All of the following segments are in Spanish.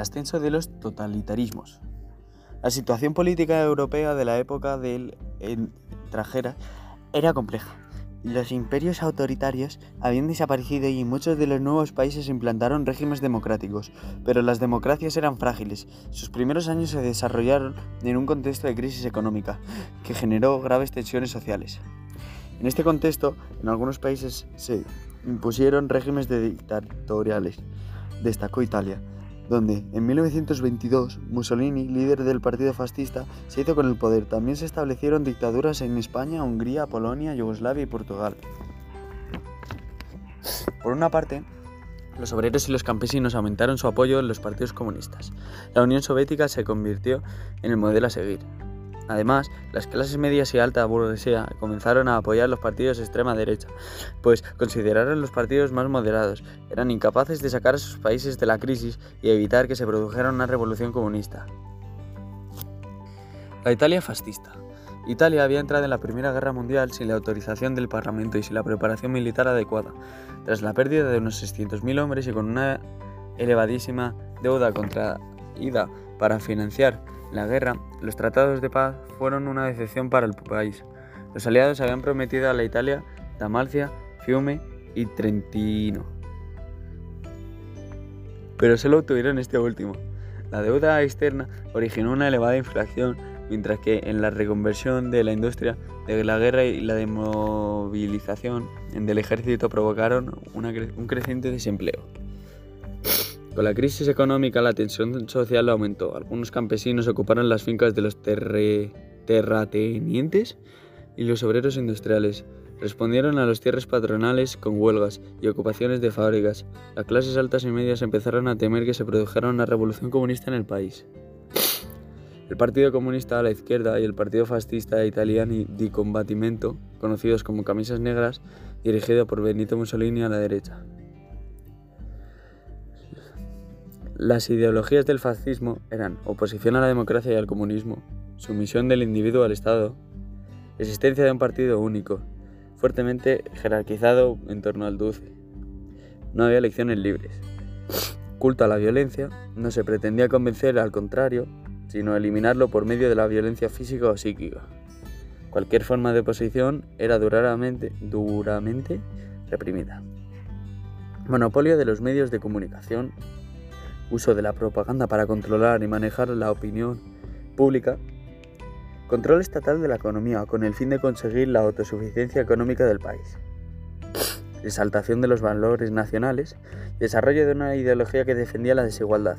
ascenso de los totalitarismos. La situación política europea de la época del extranjera era compleja. Los imperios autoritarios habían desaparecido y muchos de los nuevos países implantaron regímenes democráticos, pero las democracias eran frágiles. Sus primeros años se desarrollaron en un contexto de crisis económica, que generó graves tensiones sociales. En este contexto, en algunos países se impusieron regímenes dictatoriales. Destacó Italia, donde en 1922 Mussolini, líder del partido fascista, se hizo con el poder. También se establecieron dictaduras en España, Hungría, Polonia, Yugoslavia y Portugal. Por una parte, los obreros y los campesinos aumentaron su apoyo en los partidos comunistas. La Unión Soviética se convirtió en el modelo a seguir. Además, las clases medias y alta burguesía comenzaron a apoyar los partidos de extrema derecha, pues consideraron los partidos más moderados, eran incapaces de sacar a sus países de la crisis y evitar que se produjera una revolución comunista. La Italia fascista. Italia había entrado en la Primera Guerra Mundial sin la autorización del Parlamento y sin la preparación militar adecuada. Tras la pérdida de unos 600.000 hombres y con una elevadísima deuda contraída para financiar la guerra, los tratados de paz fueron una decepción para el país. Los aliados habían prometido a la Italia Damalcia, Fiume y Trentino. Pero solo obtuvieron este último. La deuda externa originó una elevada inflación, mientras que en la reconversión de la industria de la guerra y la demovilización del ejército provocaron un creciente desempleo. Con la crisis económica la tensión social aumentó. Algunos campesinos ocuparon las fincas de los terratenientes y los obreros industriales. Respondieron a las tierras patronales con huelgas y ocupaciones de fábricas. Las clases altas y medias empezaron a temer que se produjera una revolución comunista en el país. El Partido Comunista a la izquierda y el Partido Fascista Italiani di Combattimento, conocidos como Camisas Negras, dirigido por Benito Mussolini a la derecha. Las ideologías del fascismo eran oposición a la democracia y al comunismo, sumisión del individuo al Estado, existencia de un partido único, fuertemente jerarquizado en torno al dulce. No había elecciones libres. Culto a la violencia, no se pretendía convencer al contrario, sino eliminarlo por medio de la violencia física o psíquica. Cualquier forma de oposición era duramente, duramente reprimida. Monopolio de los medios de comunicación uso de la propaganda para controlar y manejar la opinión pública, control estatal de la economía con el fin de conseguir la autosuficiencia económica del país, exaltación de los valores nacionales, desarrollo de una ideología que defendía la desigualdad,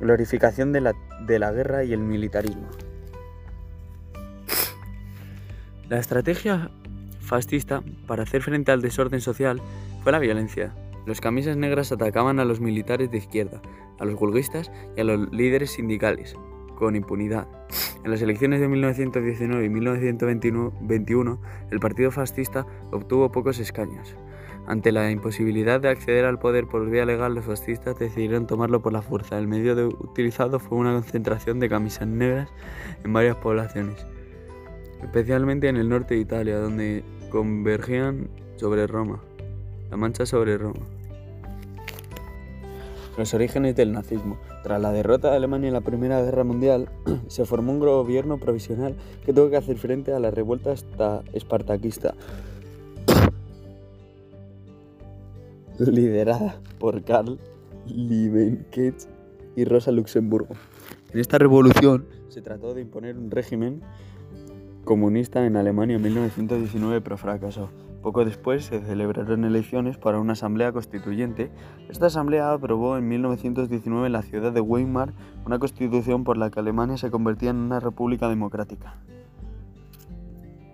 glorificación de la, de la guerra y el militarismo. La estrategia fascista para hacer frente al desorden social fue la violencia, los camisas negras atacaban a los militares de izquierda, a los huelguistas y a los líderes sindicales, con impunidad. En las elecciones de 1919 y 1921, el Partido Fascista obtuvo pocos escaños. Ante la imposibilidad de acceder al poder por vía legal, los fascistas decidieron tomarlo por la fuerza. El medio utilizado fue una concentración de camisas negras en varias poblaciones, especialmente en el norte de Italia, donde convergían sobre Roma, la mancha sobre Roma. Los orígenes del nazismo. Tras la derrota de Alemania en la Primera Guerra Mundial, se formó un gobierno provisional que tuvo que hacer frente a la revuelta espartaquista, liderada por Karl Liebknecht y Rosa Luxemburgo. En esta revolución se trató de imponer un régimen comunista en Alemania en 1919, pero fracasó. Poco después se celebraron elecciones para una asamblea constituyente. Esta asamblea aprobó en 1919 en la ciudad de Weimar una constitución por la que Alemania se convertía en una república democrática.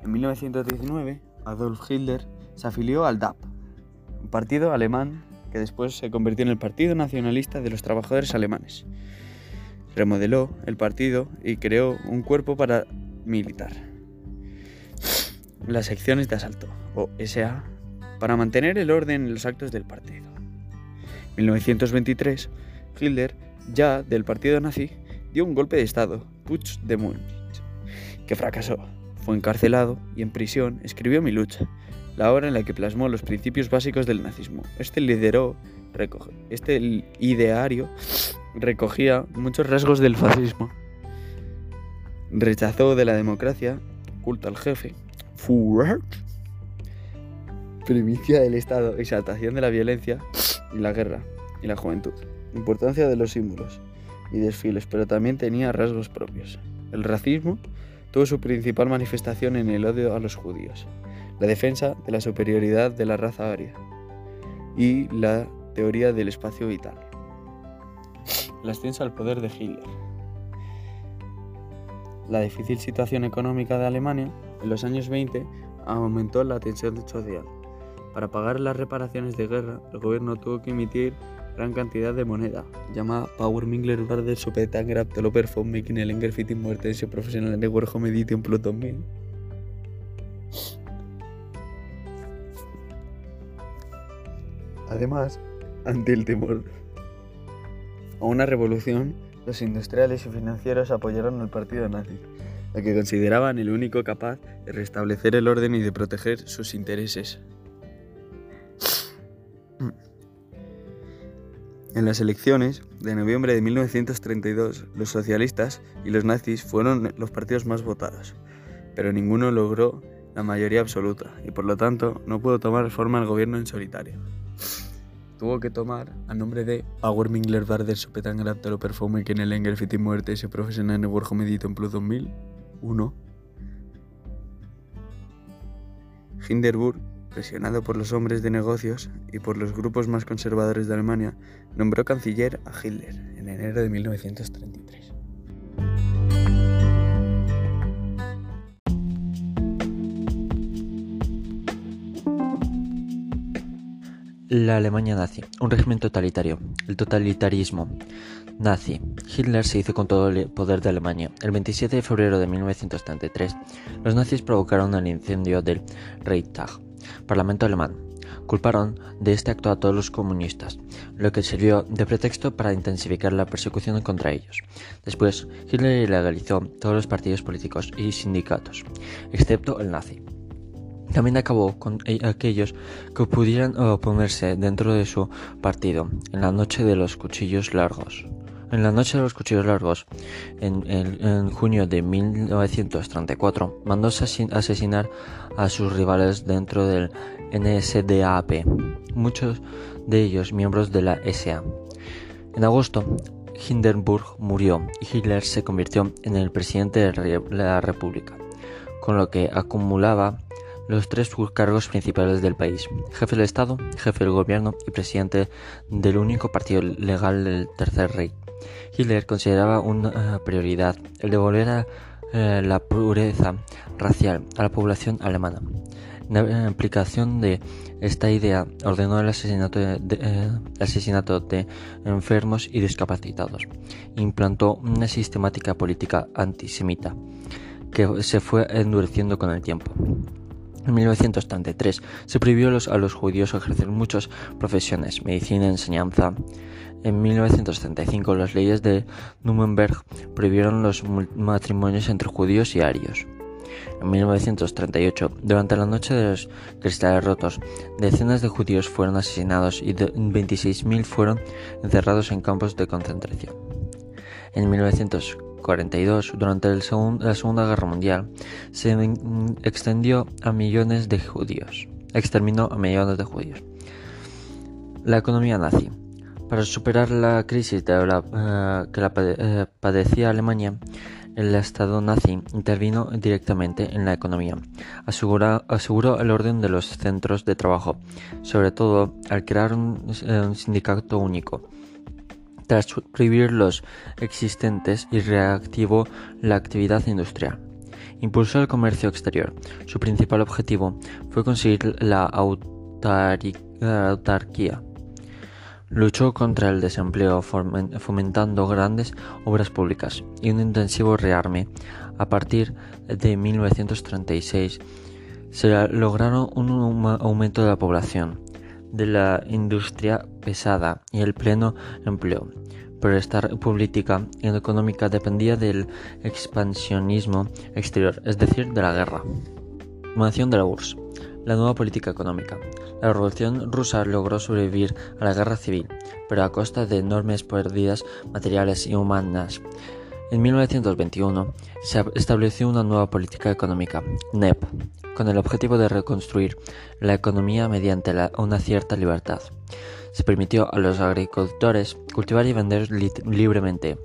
En 1919, Adolf Hitler se afilió al DAP, un partido alemán que después se convirtió en el Partido Nacionalista de los Trabajadores Alemanes. Remodeló el partido y creó un cuerpo paramilitar, las secciones de asalto o SA para mantener el orden en los actos del partido. En 1923, Hitler, ya del partido nazi, dio un golpe de Estado, Putsch de Múnich, que fracasó. Fue encarcelado y en prisión escribió Mi lucha, la obra en la que plasmó los principios básicos del nazismo. Este lideró, este ideario recogía muchos rasgos del fascismo. Rechazó de la democracia, culto al jefe, primicia del Estado, exaltación de la violencia y la guerra y la juventud, importancia de los símbolos y desfiles, pero también tenía rasgos propios. El racismo tuvo su principal manifestación en el odio a los judíos, la defensa de la superioridad de la raza aria y la teoría del espacio vital. El ascenso al poder de Hitler. La difícil situación económica de Alemania en los años 20 aumentó la tensión social. Para pagar las reparaciones de guerra, el gobierno tuvo que emitir gran cantidad de moneda, llamada Power Mingler Varder Sopetangrap Teloper von Enger Fitting Muertense Professional Network Home Edition Plus 2000. Además, ante el temor a una revolución, los industriales y financieros apoyaron al partido nazi, al que consideraban el único capaz de restablecer el orden y de proteger sus intereses. En las elecciones de noviembre de 1932, los socialistas y los nazis fueron los partidos más votados, pero ninguno logró la mayoría absoluta y por lo tanto no pudo tomar forma el gobierno en solitario. Tuvo que tomar a nombre de Power Mingler Varder Sopetangrad de lo Perfume que en el Engel Fitin Muerte se profesional en el World Medito en Plus 2001. Hindenburg presionado por los hombres de negocios y por los grupos más conservadores de Alemania, nombró canciller a Hitler en enero de 1933. La Alemania nazi, un régimen totalitario, el totalitarismo nazi. Hitler se hizo con todo el poder de Alemania. El 27 de febrero de 1933, los nazis provocaron el incendio del Reichstag Parlamento alemán. Culparon de este acto a todos los comunistas, lo que sirvió de pretexto para intensificar la persecución contra ellos. Después, Hitler ilegalizó todos los partidos políticos y sindicatos, excepto el nazi. También acabó con e-, aquellos que pudieran oponerse dentro de su partido en la noche de los cuchillos largos. En la noche de los cuchillos largos, en, junio de 1934, mandó asesinar a sus rivales dentro del NSDAP, muchos de ellos miembros de la SA. En agosto, Hindenburg murió y Hitler se convirtió en el presidente de la República, con lo que acumulaba los tres cargos principales del país, jefe del Estado, jefe del gobierno y presidente del único partido legal del Tercer Rey. Hitler consideraba una prioridad el devolver a, eh, la pureza racial a la población alemana. En aplicación de esta idea, ordenó el asesinato de, eh, asesinato de enfermos y discapacitados. Implantó una sistemática política antisemita que se fue endureciendo con el tiempo. En 1933 se prohibió a los judíos ejercer muchas profesiones, medicina, enseñanza. En 1935 las leyes de Nuremberg prohibieron los matrimonios entre judíos y arios. En 1938, durante la noche de los cristales rotos, decenas de judíos fueron asesinados y 26.000 fueron encerrados en campos de concentración. En 1940, 42, durante la Segunda Guerra Mundial, se extendió a millones de judíos. Exterminó a millones de judíos. La economía nazi. Para superar la crisis eh, que la eh, padecía Alemania, el Estado nazi intervino directamente en la economía, aseguró el orden de los centros de trabajo, sobre todo al crear un sindicato único, tras prohibir los existentes y reactivó la actividad industrial. Impulsó el comercio exterior. Su principal objetivo fue conseguir la autarquía. Luchó contra el desempleo fomentando grandes obras públicas y un intensivo rearme. A partir de 1936 se lograron un aumento de la población de la industria pesada y el pleno empleo. Pero esta política económica dependía del expansionismo exterior, es decir, de la guerra. Formación de la URSS. La nueva política económica. La revolución rusa logró sobrevivir a la guerra civil, pero a costa de enormes pérdidas materiales y humanas. En 1921 se estableció una nueva política económica, NEP, con el objetivo de reconstruir la economía mediante una cierta libertad. Se permitió a los agricultores cultivar y vender libremente.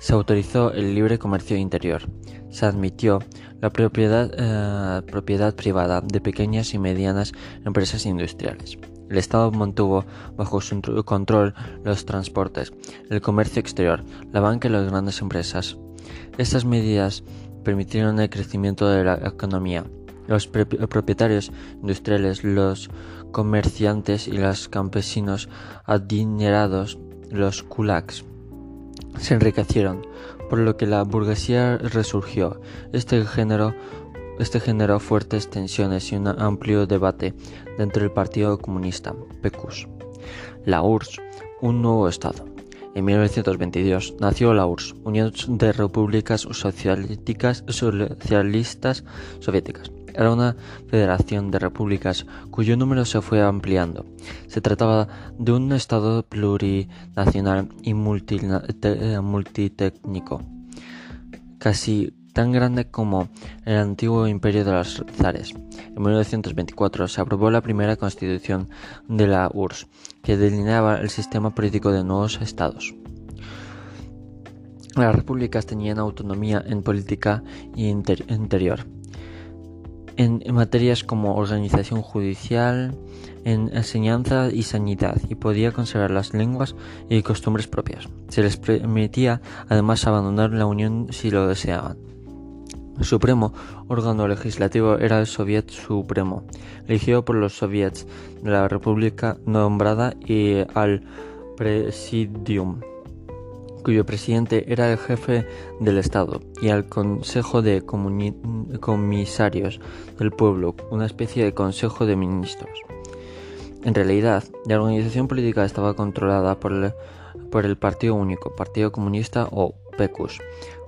Se autorizó el libre comercio interior. Se admitió la propiedad, eh, privada de pequeñas y medianas empresas industriales. El Estado mantuvo bajo su control los transportes, el comercio exterior, la banca y las grandes empresas. Estas medidas permitieron el crecimiento de la economía. Los propietarios industriales, los comerciantes y los campesinos adinerados, los kulaks, se enriquecieron, por lo que la burguesía resurgió. Este género este generó fuertes tensiones y un amplio debate dentro del Partido Comunista, PECUS. La URSS, un nuevo Estado. En 1922 nació la URSS, Unión de Repúblicas Socialistas Soviéticas. Era una federación de repúblicas cuyo número se fue ampliando. Se trataba de un Estado plurinacional y multitécnico, casi tan grande como el antiguo imperio de los zares. En 1924 se aprobó la primera constitución de la URSS, que delineaba el sistema político de nuevos estados. Las repúblicas tenían autonomía en política y interior en, materias como organización judicial, en enseñanza y sanidad, y podía conservar las lenguas y costumbres propias. Se les permitía además abandonar la Unión si lo deseaban. Supremo órgano legislativo era el Soviet Supremo, elegido por los soviets de la República nombrada y al Presidium cuyo presidente era el jefe del Estado, y al Consejo de Comisarios del Pueblo, una especie de Consejo de Ministros. En realidad, la organización política estaba controlada por el, por el Partido Único, Partido Comunista o PECUS,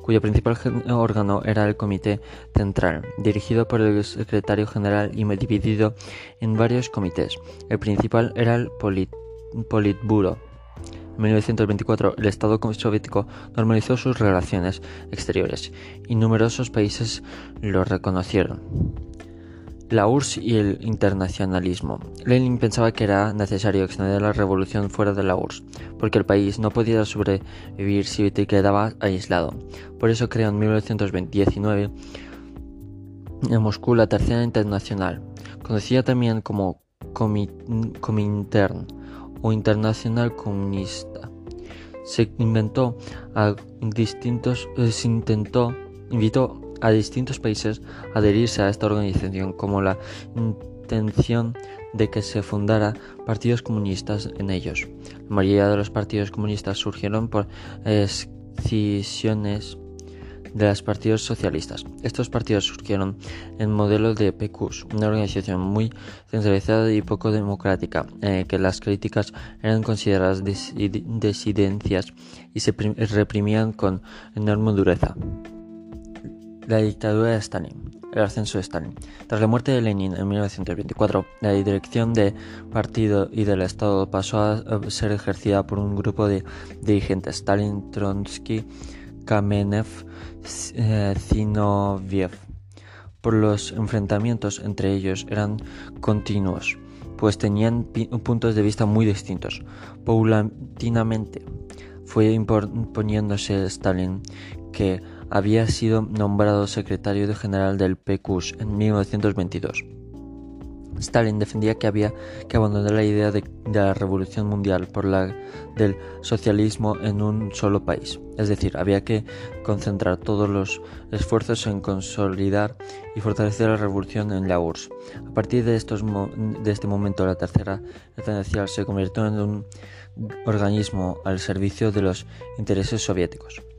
cuyo principal órgano era el Comité Central, dirigido por el secretario general y dividido en varios comités. El principal era el Politburo, en 1924 el Estado soviético normalizó sus relaciones exteriores y numerosos países lo reconocieron. La URSS y el internacionalismo. Lenin pensaba que era necesario extender la revolución fuera de la URSS, porque el país no podía sobrevivir si quedaba aislado. Por eso creó en 1919 en Moscú la Tercera Internacional, conocida también como Comintern o Internacional Comunista. Se inventó a distintos, eh, se intentó, invitó a distintos países adherirse a esta organización como la intención de que se fundara partidos comunistas en ellos. La mayoría de los partidos comunistas surgieron por escisiones de los partidos socialistas. Estos partidos surgieron en modelo de PQs, una organización muy centralizada y poco democrática, en que las críticas eran consideradas disidencias y se reprimían con enorme dureza. La dictadura de Stalin. El ascenso de Stalin. Tras la muerte de Lenin en 1924, la dirección del partido y del Estado pasó a ser ejercida por un grupo de dirigentes, Stalin, Trotsky, Kamenev, eh, Zinoviev. Por los enfrentamientos entre ellos eran continuos, pues tenían puntos de vista muy distintos. Paulatinamente fue imponiéndose Stalin, que había sido nombrado secretario general del PQS en 1922. Stalin defendía que había que abandonar la idea de, la revolución mundial por la del socialismo en un solo país. Es decir, había que concentrar todos los esfuerzos en consolidar y fortalecer la revolución en la URSS. A partir de, este momento, la tercera se convirtió en un organismo al servicio de los intereses soviéticos.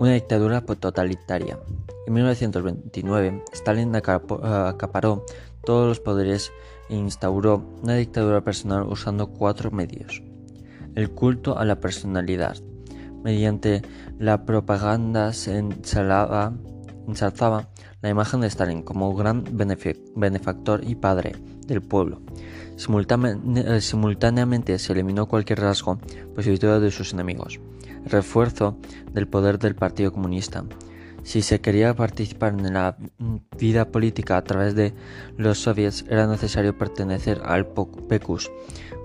Una dictadura totalitaria. En 1929, Stalin acaparó todos los poderes e instauró una dictadura personal usando cuatro medios. El culto a la personalidad. Mediante la propaganda se ensalzaba la imagen de Stalin como gran benefactor y padre del pueblo. Simultáneamente se eliminó cualquier rasgo positivo de sus enemigos. Refuerzo del poder del Partido Comunista. Si se quería participar en la vida política a través de los soviets era necesario pertenecer al PECUS,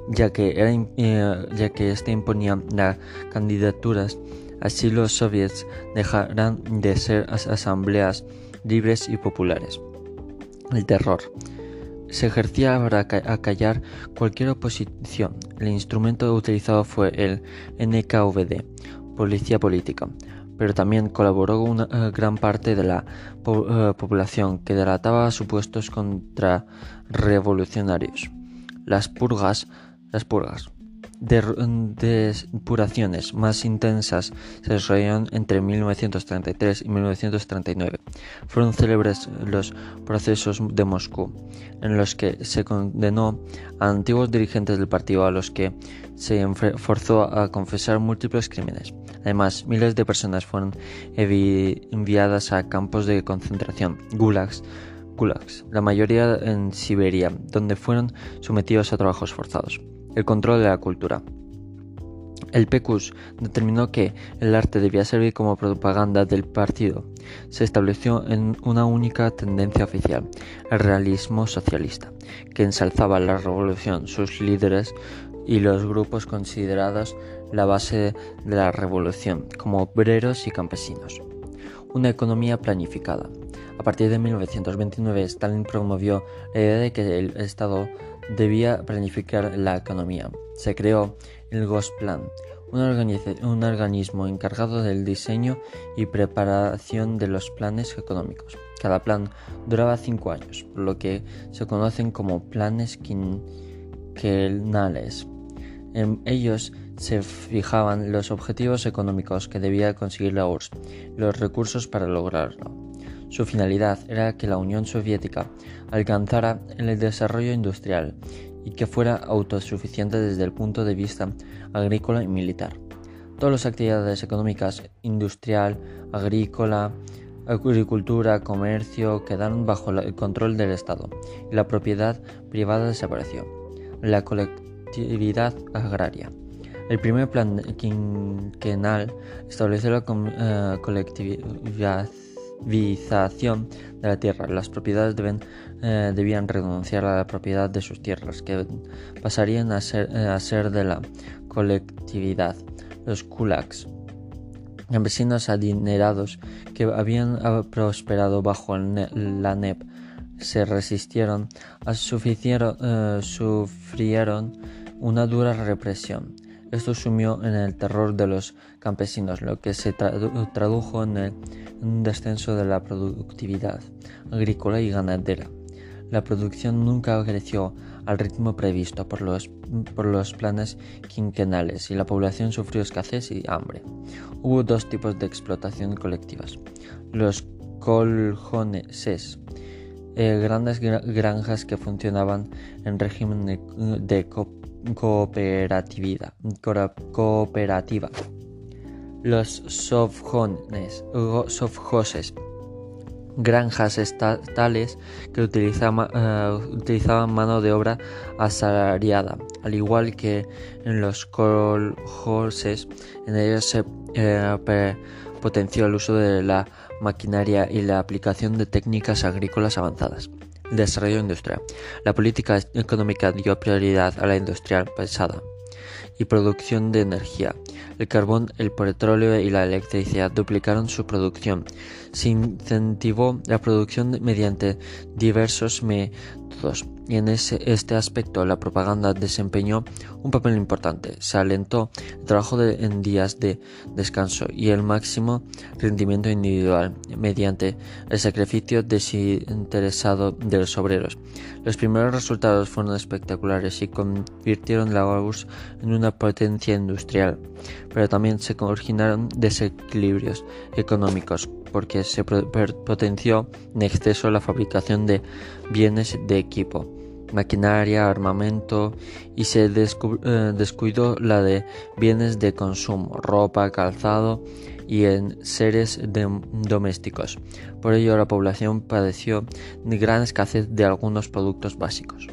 ya que, era, eh, ya que este imponía las candidaturas. Así los soviets dejarán de ser asambleas libres y populares. El terror se ejercía para acallar cualquier oposición. El instrumento utilizado fue el NKVD, Policía Política, pero también colaboró una eh, gran parte de la eh, población que delataba supuestos contrarrevolucionarios. Las purgas, las purgas depuraciones más intensas se desarrollaron entre 1933 y 1939. Fueron célebres los procesos de Moscú, en los que se condenó a antiguos dirigentes del partido a los que se forzó a confesar múltiples crímenes. Además, miles de personas fueron enviadas a campos de concentración, gulags, gulags, la mayoría en Siberia, donde fueron sometidos a trabajos forzados el control de la cultura. El PECUS determinó que el arte debía servir como propaganda del partido. Se estableció en una única tendencia oficial, el realismo socialista, que ensalzaba la revolución, sus líderes y los grupos considerados la base de la revolución, como obreros y campesinos. Una economía planificada. A partir de 1929, Stalin promovió la idea de que el Estado debía planificar la economía. Se creó el Gosplan, un, un organismo encargado del diseño y preparación de los planes económicos. Cada plan duraba cinco años, por lo que se conocen como planes quinquenales. En ellos se fijaban los objetivos económicos que debía conseguir la URSS los recursos para lograrlo. Su finalidad era que la Unión Soviética alcanzara el desarrollo industrial y que fuera autosuficiente desde el punto de vista agrícola y militar. Todas las actividades económicas, industrial, agrícola, agricultura, comercio, quedaron bajo el control del Estado y la propiedad privada desapareció. La colectividad agraria. El primer plan quinquenal estableció la eh, colectividad de la tierra. Las propiedades deben, eh, debían renunciar a la propiedad de sus tierras, que pasarían a ser, eh, de la colectividad. Los kulaks, campesinos adinerados que habían ah, prosperado bajo la NEP, se resistieron, a eh, sufrieron una dura represión. Esto sumió en el terror de los campesinos, lo que se tradujo en, un descenso de la productividad agrícola y ganadera. La producción nunca creció al ritmo previsto por los, por los planes quinquenales y la población sufrió escasez y hambre. Hubo dos tipos de explotación colectivas. Los coljoneses, eh, grandes granjas que funcionaban en régimen de, cooperativa. cooperativa. Los sovjones, sovjoses, granjas estatales que utilizaban, eh, utilizaban, mano de obra asalariada, al igual que en los coljoses, en ellos se eh, potenció el uso de la maquinaria y la aplicación de técnicas agrícolas avanzadas. Desarrollo industrial. La política económica dio prioridad a la industrial pesada y producción de energía. El carbón, el petróleo y la electricidad duplicaron su producción. Se incentivó la producción mediante diversos métodos y en este aspecto la propaganda desempeñó un papel importante. Se alentó el trabajo en días de descanso y el máximo rendimiento individual mediante el sacrificio desinteresado de los obreros. Los primeros resultados fueron espectaculares y convirtieron la URSS en una potencia industrial, pero también se originaron desequilibrios económicos porque se potenció en exceso la fabricación de bienes de equipo maquinaria, armamento y se eh, descuidó la de bienes de consumo, ropa, calzado y en seres domésticos. Por ello la población padeció de gran escasez de algunos productos básicos.